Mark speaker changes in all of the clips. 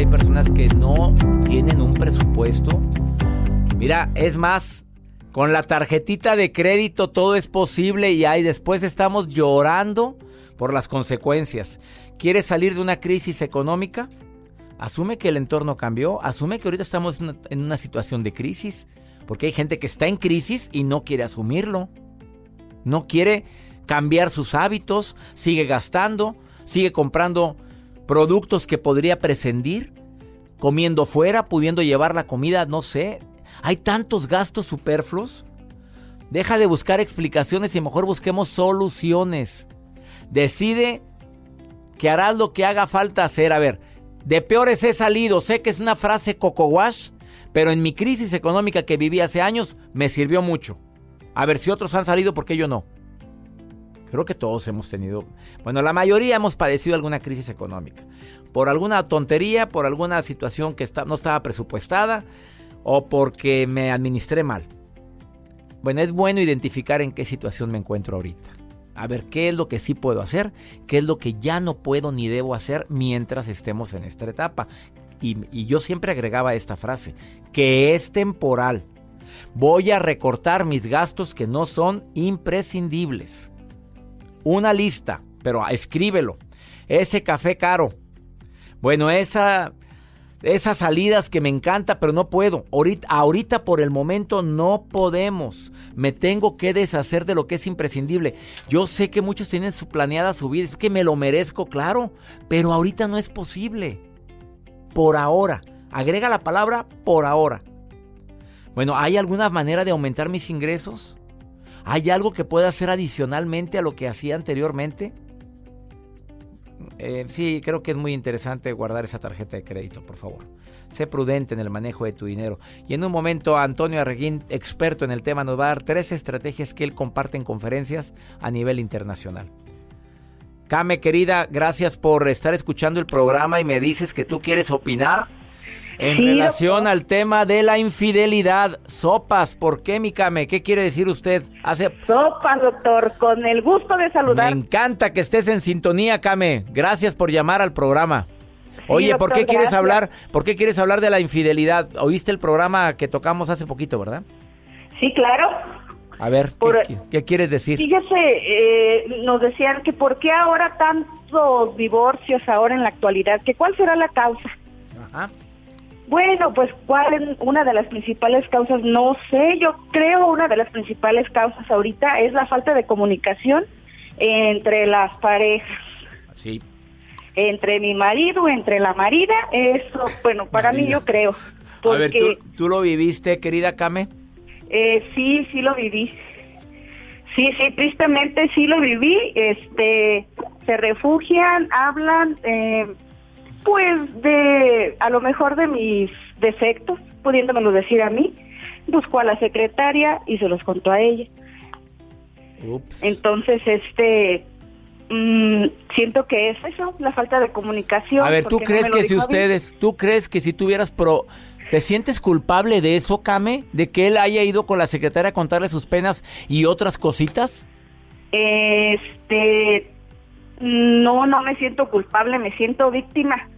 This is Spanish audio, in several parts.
Speaker 1: Hay personas que no tienen un presupuesto. Mira, es más, con la tarjetita de crédito todo es posible y ahí después estamos llorando por las consecuencias. ¿Quieres salir de una crisis económica? Asume que el entorno cambió, asume que ahorita estamos en una situación de crisis, porque hay gente que está en crisis y no quiere asumirlo. No quiere cambiar sus hábitos, sigue gastando, sigue comprando productos que podría prescindir, comiendo fuera, pudiendo llevar la comida, no sé. Hay tantos gastos superfluos. Deja de buscar explicaciones y mejor busquemos soluciones. Decide que harás lo que haga falta hacer. A ver, de peores he salido. Sé que es una frase coco wash, pero en mi crisis económica que viví hace años me sirvió mucho. A ver si otros han salido, ¿por qué yo no? Creo que todos hemos tenido, bueno, la mayoría hemos padecido alguna crisis económica. Por alguna tontería, por alguna situación que no estaba presupuestada o porque me administré mal. Bueno, es bueno identificar en qué situación me encuentro ahorita. A ver qué es lo que sí puedo hacer, qué es lo que ya no puedo ni debo hacer mientras estemos en esta etapa. Y, y yo siempre agregaba esta frase, que es temporal. Voy a recortar mis gastos que no son imprescindibles una lista, pero escríbelo. Ese café caro. Bueno, esa, esas salidas que me encanta, pero no puedo. Ahorita, por el momento no podemos. Me tengo que deshacer de lo que es imprescindible. Yo sé que muchos tienen su planeada su vida, es que me lo merezco, claro, pero ahorita no es posible. Por ahora. Agrega la palabra por ahora. Bueno, ¿hay alguna manera de aumentar mis ingresos? ¿Hay algo que pueda hacer adicionalmente a lo que hacía anteriormente? Eh, sí, creo que es muy interesante guardar esa tarjeta de crédito, por favor. Sé prudente en el manejo de tu dinero. Y en un momento, Antonio Arreguín, experto en el tema, nos va a dar tres estrategias que él comparte en conferencias a nivel internacional. Kame, querida, gracias por estar escuchando el programa y me dices que tú quieres opinar en relación al tema de la infidelidad, sopas, ¿por qué, mi Came? ¿Qué quiere decir usted?
Speaker 2: Hace... Sopas, doctor, con el gusto de saludar.
Speaker 1: Me encanta que estés en sintonía, Came. Gracias por llamar al programa. Oye, ¿por qué quieres hablar? ¿Por qué quieres hablar de la infidelidad? Oíste el programa que tocamos hace poquito, ¿verdad?
Speaker 2: Sí, claro.
Speaker 1: A ver, ¿qué, quieres decir?
Speaker 2: Fíjese, eh, nos decían que por qué ahora tantos divorcios ahora en la actualidad, que cuál será la causa. Ajá. Bueno, pues cuál es una de las principales causas, no sé, yo creo una de las principales causas ahorita es la falta de comunicación entre las parejas.
Speaker 1: Sí.
Speaker 2: Entre mi marido, entre la marida, eso, bueno, para mí yo creo.
Speaker 1: A ver, ¿tú, lo viviste, querida Kame?
Speaker 2: Eh, sí, sí lo viví. Sí, sí, tristemente sí lo viví. Este, se refugian, hablan, eh, pues de, a lo mejor de mis defectos, pudiéndomelo decir a mí. Buscó a la secretaria y se los contó a ella. Entonces, este, mm, siento que es eso, la falta de comunicación.
Speaker 1: A ver, ¿tú crees que si ustedes, tú crees que si tuvieras pro, ¿te sientes culpable de eso, Kame? ¿De que él haya ido con la secretaria a contarle sus penas y otras cositas?
Speaker 2: Este, no, no me siento culpable, me siento víctima.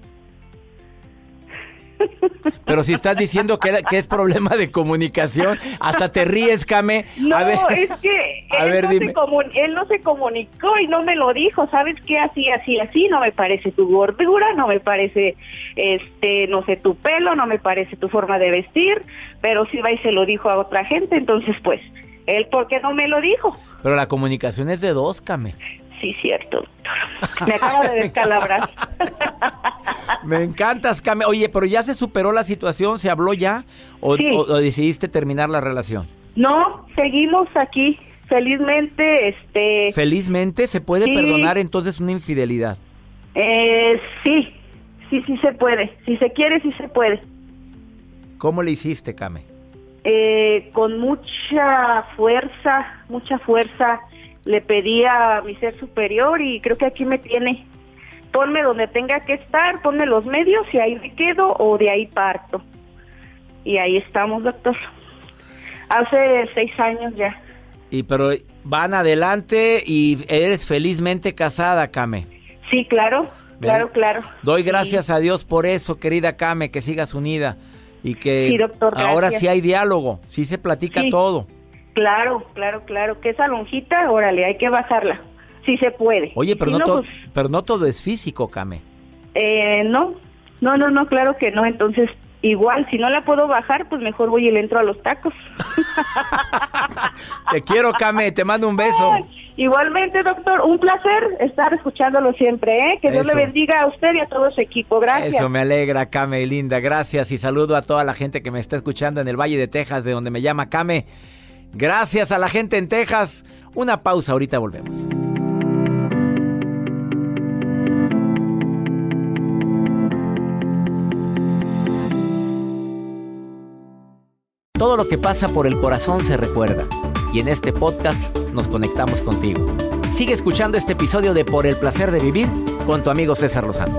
Speaker 1: Pero si estás diciendo que, que, es problema de comunicación, hasta te ríes, Came.
Speaker 2: No, es que él, no Se él no se comunicó y no me lo dijo. ¿Sabes qué? Así, así, así. No me parece tu gordura, no me parece, este, no sé, tu pelo, no me parece tu forma de vestir. Pero si va y se lo dijo a otra gente, entonces, pues, él, ¿por qué no me lo dijo?
Speaker 1: Pero la comunicación es de dos, Came.
Speaker 2: Sí, cierto, doctor. Me acabo de descalabrar.
Speaker 1: Me encantas, Came. Oye, pero ya se superó la situación, ¿se habló ya? ¿O, decidiste terminar la relación?
Speaker 2: No, seguimos aquí. Felizmente, este...
Speaker 1: ¿Felizmente se puede perdonar entonces una infidelidad?
Speaker 2: Eh, sí, sí, sí se puede. Si se quiere, sí se puede.
Speaker 1: ¿Cómo le hiciste, Came?
Speaker 2: Eh, con mucha fuerza, mucha fuerza le pedí a mi ser superior y creo que aquí me tiene. Ponme donde tenga que estar, ponme los medios y ahí me quedo o de ahí parto. Y ahí estamos, doctor. Hace seis años ya.
Speaker 1: Y pero van adelante y eres felizmente casada, Kame.
Speaker 2: Sí, claro, claro, claro.
Speaker 1: Doy gracias a Dios por eso, querida Kame, que sigas unida y que ahora sí hay diálogo, sí se platica todo.
Speaker 2: Claro, claro, claro. Que esa lonjita, órale, hay que bajarla. Si se puede.
Speaker 1: Oye, pero, no, todo, pues, pero no todo es físico, Kame.
Speaker 2: Eh, no, no, no, no, claro que no. Entonces, igual, si no la puedo bajar, pues mejor voy y le entro a los tacos.
Speaker 1: te quiero, Kame, te mando un beso.
Speaker 2: igualmente, doctor, un placer estar escuchándolo siempre, ¿eh? Que Dios le bendiga a usted y a todo su equipo. Gracias.
Speaker 1: Eso me alegra, Kame, linda. Gracias y saludo a toda la gente que me está escuchando en el Valle de Texas, de donde me llama Kame. Gracias a la gente en Texas. Una pausa, ahorita volvemos. Todo lo que pasa por el corazón se recuerda y en este podcast nos conectamos contigo. Sigue escuchando este episodio de Por el placer de vivir con tu amigo César Lozano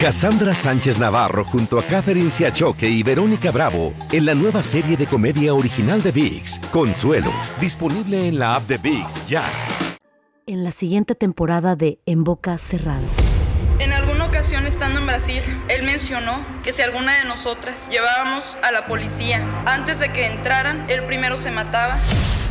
Speaker 3: Cassandra Sánchez Navarro junto a Catherine Siachoque y Verónica Bravo en la nueva serie de comedia original de VIX, Consuelo, disponible en la app de VIX ya.
Speaker 4: En la siguiente temporada de En Boca Cerrada.
Speaker 5: En alguna ocasión estando en Brasil, él mencionó que si alguna de nosotras llevábamos a la policía antes de que entraran, él primero se mataba.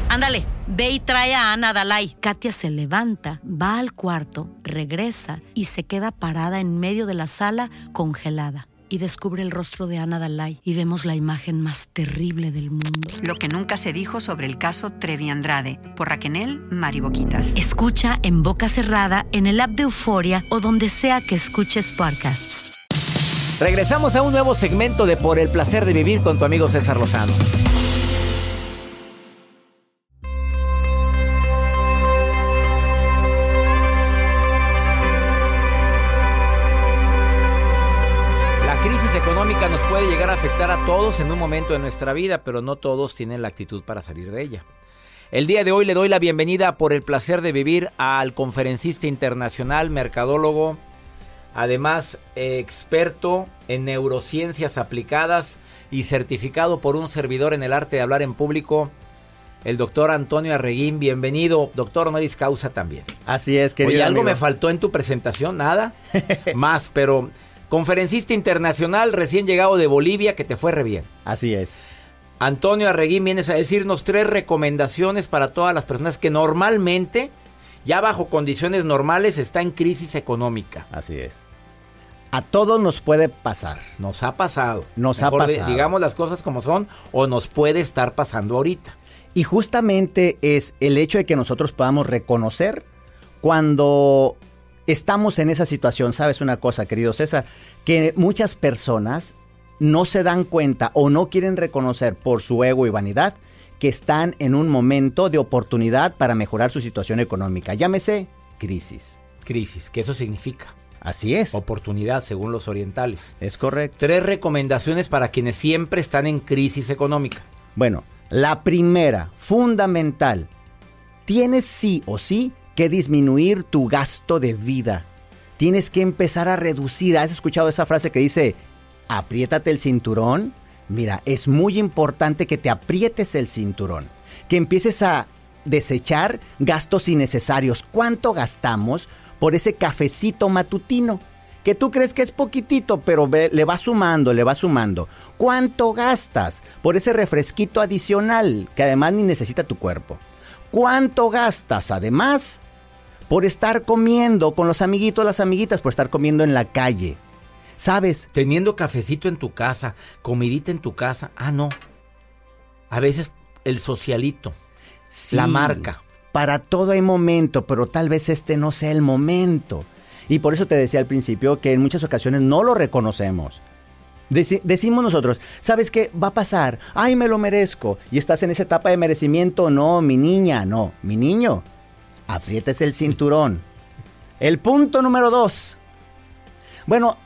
Speaker 4: Ándale Ve y trae a Ana Dalai. Katia se levanta, va al cuarto, regresa y se queda parada en medio de la sala congelada y descubre el rostro de Ana Dalai y vemos la imagen más terrible del mundo.
Speaker 6: Lo que nunca se dijo sobre el caso Trevi Andrade por Raquel Mariboquitas.
Speaker 4: Escucha en boca cerrada en el app de Euforia o donde sea que escuches podcasts.
Speaker 1: Regresamos a un nuevo segmento de Por el placer de vivir con tu amigo César Lozano. Nos puede llegar a afectar a todos en un momento de nuestra vida, pero no todos tienen la actitud para salir de ella. El día de hoy le doy la bienvenida por el placer de vivir al conferencista internacional, mercadólogo, además experto en neurociencias aplicadas y certificado por un servidor en el arte de hablar en público, el doctor Antonio Arreguín. Bienvenido, doctor honoris causa también.
Speaker 7: Así es, querido.
Speaker 1: Oye, algo me faltó en tu presentación, nada más, pero conferencista internacional recién llegado de Bolivia que te fue re bien.
Speaker 7: Así es.
Speaker 1: Antonio Arreguín, vienes a decirnos tres recomendaciones para todas las personas que normalmente, ya bajo condiciones normales, está en crisis económica.
Speaker 7: Así es. A todos nos puede pasar.
Speaker 1: Nos ha pasado.
Speaker 7: Nos ha pasado.
Speaker 1: digamos las cosas como son o nos puede estar pasando ahorita.
Speaker 7: Y justamente es el hecho de que nosotros podamos reconocer cuando estamos en esa situación. ¿Sabes una cosa, querido César? Que muchas personas no se dan cuenta o no quieren reconocer por su ego y vanidad que están en un momento de oportunidad para mejorar su situación económica. Llámese crisis.
Speaker 1: Crisis, ¿qué eso significa?
Speaker 7: Así es.
Speaker 1: Oportunidad, según los orientales.
Speaker 7: Es correcto.
Speaker 1: Tres recomendaciones para quienes siempre están en crisis económica.
Speaker 7: Bueno, la primera, fundamental, tienes sí o sí que disminuir tu gasto de vida. Tienes que empezar a reducir. ¿Has escuchado esa frase que dice, apriétate el cinturón? Mira, es muy importante que te aprietes el cinturón, que empieces a desechar gastos innecesarios. ¿Cuánto gastamos por ese cafecito matutino? Que tú crees que es poquitito, pero le va sumando, le va sumando. ¿Cuánto gastas por ese refresquito adicional que además ni necesita tu cuerpo? ¿Cuánto gastas además por estar comiendo con los amiguitos, las amiguitas, por estar comiendo en la calle? ¿Sabes?
Speaker 1: Teniendo cafecito en tu casa, comidita en tu casa. Ah, no. A veces el socialito, la marca.
Speaker 7: Para todo hay momento, pero tal vez este no sea el momento. Y por eso te decía al principio que en muchas ocasiones no lo reconocemos. decimos nosotros, ¿sabes qué? Va a pasar. Ay, me lo merezco. Y estás en esa etapa de merecimiento. No, mi niña, no. Mi niño, aprietes el cinturón. El punto número dos. Bueno,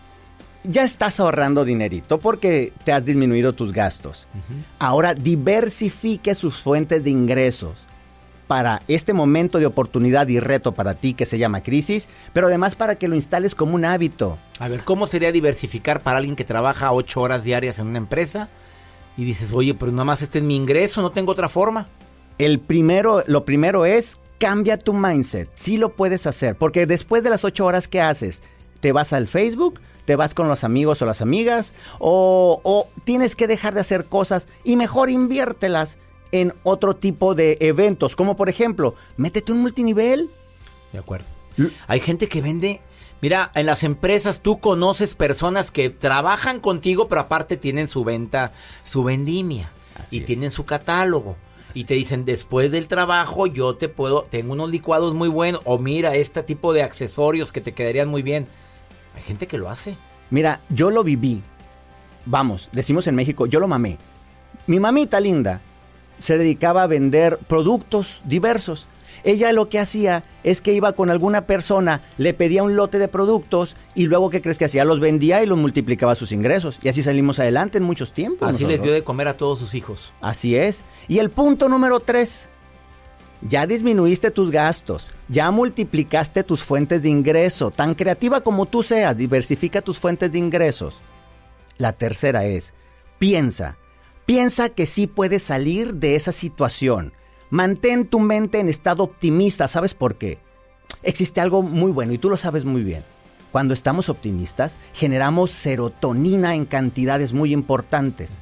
Speaker 7: ya estás ahorrando dinerito porque te has disminuido tus gastos. Ahora diversifique sus fuentes de ingresos para este momento de oportunidad y reto para ti que se llama crisis, pero además para que lo instales como un hábito.
Speaker 1: A ver, ¿cómo sería diversificar para alguien que trabaja ocho horas diarias en una empresa y dices, oye, pero nada más este es mi ingreso, no tengo otra forma?
Speaker 7: El primero, lo primero es cambia tu mindset. Sí lo puedes hacer, porque después de las ocho horas que haces, te vas al Facebook, te vas con los amigos o las amigas, o, o tienes que dejar de hacer cosas y mejor inviértelas en otro tipo de eventos, como por ejemplo, métete un multinivel.
Speaker 1: De acuerdo. Hay gente que vende, mira, en las empresas tú conoces personas que trabajan contigo, pero aparte tienen su venta, su vendimia y tienen su catálogo. Y te dicen, después del trabajo yo te puedo, tengo unos licuados muy buenos, o mira, este tipo de accesorios que te quedarían muy bien. Hay gente que lo hace.
Speaker 7: Mira, yo lo viví. Vamos, decimos en México, yo lo mamé. Mi mamita linda se dedicaba a vender productos diversos. Ella lo que hacía es que iba con alguna persona, le pedía un lote de productos y luego, ¿qué crees que hacía? Los vendía y los multiplicaba sus ingresos. Y así salimos adelante en muchos tiempos.
Speaker 1: Así les dio de comer a todos sus hijos.
Speaker 7: Así es. Y el punto número tres, ya disminuiste tus gastos, ya multiplicaste tus fuentes de ingreso. Tan creativa como tú seas, diversifica tus fuentes de ingresos. La tercera es, piensa, Piensa que sí puedes salir de esa situación. Mantén tu mente en estado optimista. ¿Sabes por qué? Existe algo muy bueno y tú lo sabes muy bien. Cuando estamos optimistas, generamos serotonina en cantidades muy importantes.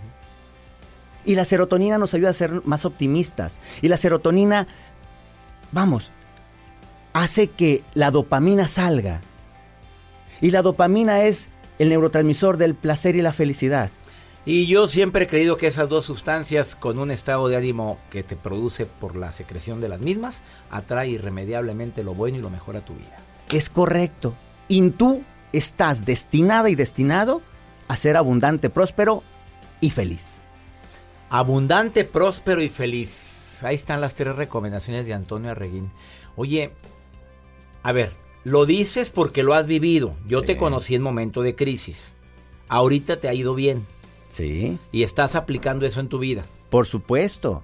Speaker 7: Y la serotonina nos ayuda a ser más optimistas. Y la serotonina, vamos, hace que la dopamina salga. Y la dopamina es el neurotransmisor del placer y la felicidad.
Speaker 1: Y yo siempre he creído que esas dos sustancias, con un estado de ánimo que te produce por la secreción de las mismas, atrae irremediablemente lo bueno y lo mejor a tu vida.
Speaker 7: Es correcto. Y tú estás destinada y destinado a ser abundante, próspero y feliz.
Speaker 1: Abundante, próspero y feliz. Ahí están las tres recomendaciones de Antonio Arreguín. Oye, a ver, lo dices porque lo has vivido. Yo te conocí en momento de crisis. Ahorita te ha ido bien.
Speaker 7: Sí.
Speaker 1: Y estás aplicando eso en tu vida.
Speaker 7: Por supuesto.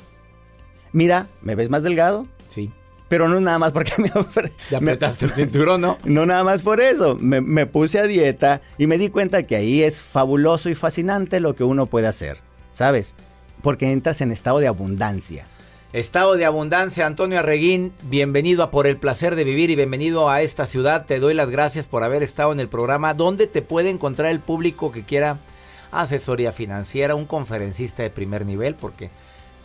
Speaker 7: Mira, ¿me ves más delgado?
Speaker 1: Sí.
Speaker 7: Pero no nada más porque me...
Speaker 1: Ya apretaste el cinturón, ¿no?
Speaker 7: No nada más por eso. Me, me puse a dieta y me di cuenta que ahí es fabuloso y fascinante lo que uno puede hacer. ¿Sabes? Porque entras en estado de abundancia.
Speaker 1: Estado de abundancia, Antonio Arreguín, bienvenido a Por el Placer de Vivir y bienvenido a esta ciudad. Te doy las gracias por haber estado en el programa. ¿Dónde te puede encontrar el público que quiera asesoría financiera, un conferencista de primer nivel? Porque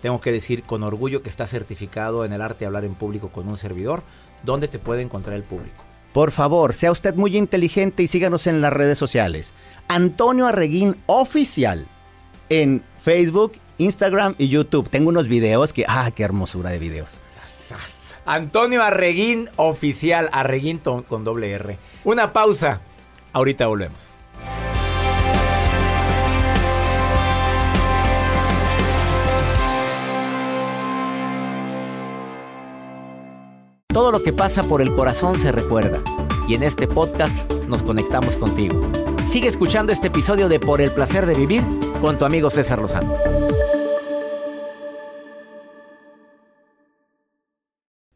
Speaker 1: tengo que decir con orgullo que está certificado en el arte de hablar en público con un servidor. ¿Dónde te puede encontrar el público?
Speaker 7: Por favor, sea usted muy inteligente y síganos en las redes sociales. Antonio Arreguín Oficial en Facebook Instagram y YouTube. Tengo unos videos que, ah, qué hermosura de videos.
Speaker 1: Antonio Arreguín Oficial, Arreguín con doble R. Una pausa. Ahorita volvemos.
Speaker 7: Todo lo que pasa por el corazón se recuerda. Y en este podcast nos conectamos contigo. Sigue escuchando este episodio de Por el placer de vivir con tu amigo César Lozano.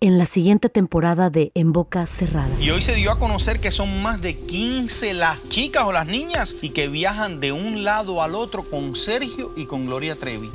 Speaker 4: en la siguiente temporada de En Boca Cerrada.
Speaker 8: Y hoy se dio a conocer que son más de 15 las chicas o las niñas y que viajan de un lado al otro con Sergio y con Gloria Trevi.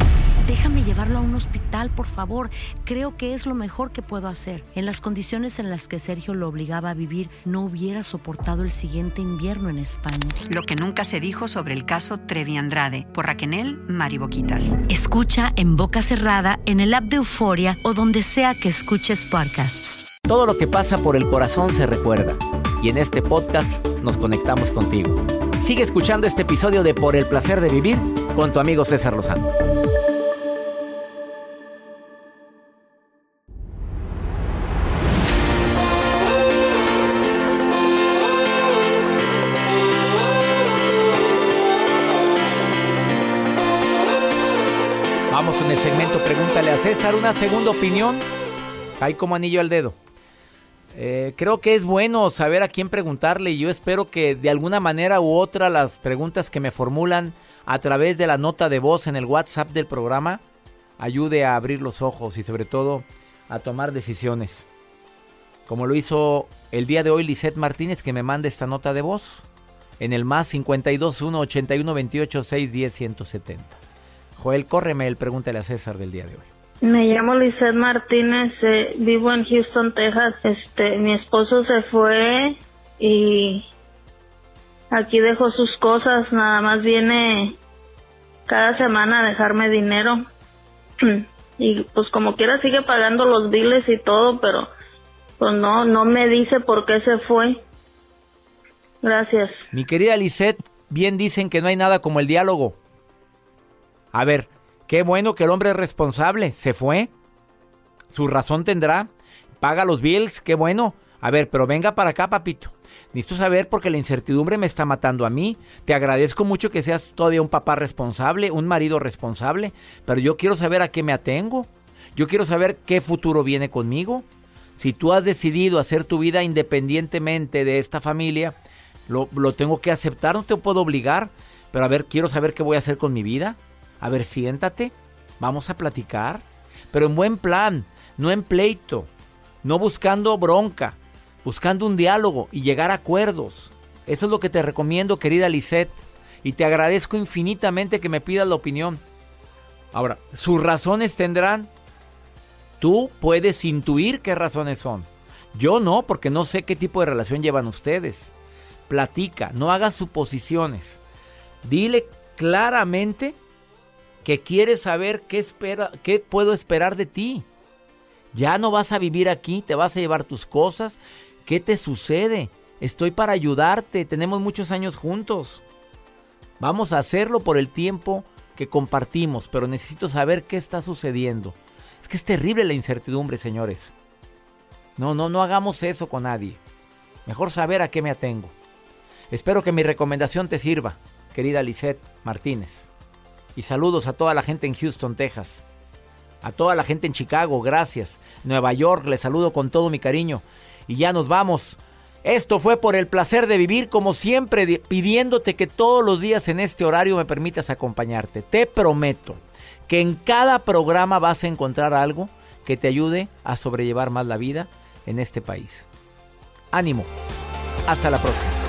Speaker 4: Déjame llevarlo a un hospital, por favor. Creo que es lo mejor que puedo hacer. En las condiciones en las que Sergio lo obligaba a vivir, no hubiera soportado el siguiente invierno en España.
Speaker 6: Lo que nunca se dijo sobre el caso Trevi Andrade, por Raquel Mariboquitas.
Speaker 4: Escucha en boca cerrada, en el app de Euforia o donde sea que escuches podcasts.
Speaker 7: Todo lo que pasa por el corazón se recuerda. Y en este podcast nos conectamos contigo. Sigue escuchando este episodio de Por el placer de vivir con tu amigo César Lozano.
Speaker 1: César, una segunda opinión. Cae como anillo al dedo. Eh, creo que es bueno saber a quién preguntarle y yo espero que de alguna manera u otra las preguntas que me formulan a través de la nota de voz en el WhatsApp del programa ayude a abrir los ojos y sobre todo a tomar decisiones. Como lo hizo el día de hoy Lisette Martínez que me manda esta nota de voz en el más 521 81 28 610 170. Joel, córreme el pregúntale a César del día de hoy.
Speaker 9: Me llamo Lizeth Martínez, eh, vivo en Houston, Texas. Este, mi esposo se fue y aquí dejó sus cosas, nada más viene cada semana a dejarme dinero. Y pues como quiera sigue pagando los biles y todo, pero pues no, no me dice por qué se fue. Gracias.
Speaker 1: Mi querida Lisette, bien dicen que no hay nada como el diálogo. A ver, Qué bueno que el hombre es responsable. Se fue. Su razón tendrá. Paga los bills. Qué bueno. A ver, pero venga para acá, papito. Necesito saber porque la incertidumbre me está matando a mí. Te agradezco mucho que seas todavía un papá responsable, un marido responsable, pero yo quiero saber a qué me atengo. Yo quiero saber qué futuro viene conmigo. Si tú has decidido hacer tu vida independientemente de esta familia, lo, lo tengo que aceptar, no te puedo obligar. Pero a ver, quiero saber qué voy a hacer con mi vida. A ver, siéntate, vamos a platicar, pero en buen plan, no en pleito, no buscando bronca, buscando un diálogo y llegar a acuerdos. Eso es lo que te recomiendo, querida Lisette, y te agradezco infinitamente que me pidas la opinión. Ahora, sus razones tendrán. Tú puedes intuir qué razones son. Yo no, porque no sé qué tipo de relación llevan ustedes. Platica, no hagas suposiciones. Dile claramente que quieres saber qué, espera, qué puedo esperar de ti. Ya no vas a vivir aquí, te vas a llevar tus cosas. ¿Qué te sucede? Estoy para ayudarte, tenemos muchos años juntos. Vamos a hacerlo por el tiempo que compartimos, pero necesito saber qué está sucediendo. Es que es terrible la incertidumbre, señores. No, no, no hagamos eso con nadie. Mejor saber a qué me atengo. Espero que mi recomendación te sirva, querida Lisette Martínez. Y saludos a toda la gente en Houston, Texas. A toda la gente en Chicago, gracias. Nueva York, les saludo con todo mi cariño. Y ya nos vamos. Esto fue por el placer de vivir, como siempre, pidiéndote que todos los días en este horario me permitas acompañarte. Te prometo que en cada programa vas a encontrar algo que te ayude a sobrellevar más la vida en este país. Ánimo. Hasta la próxima.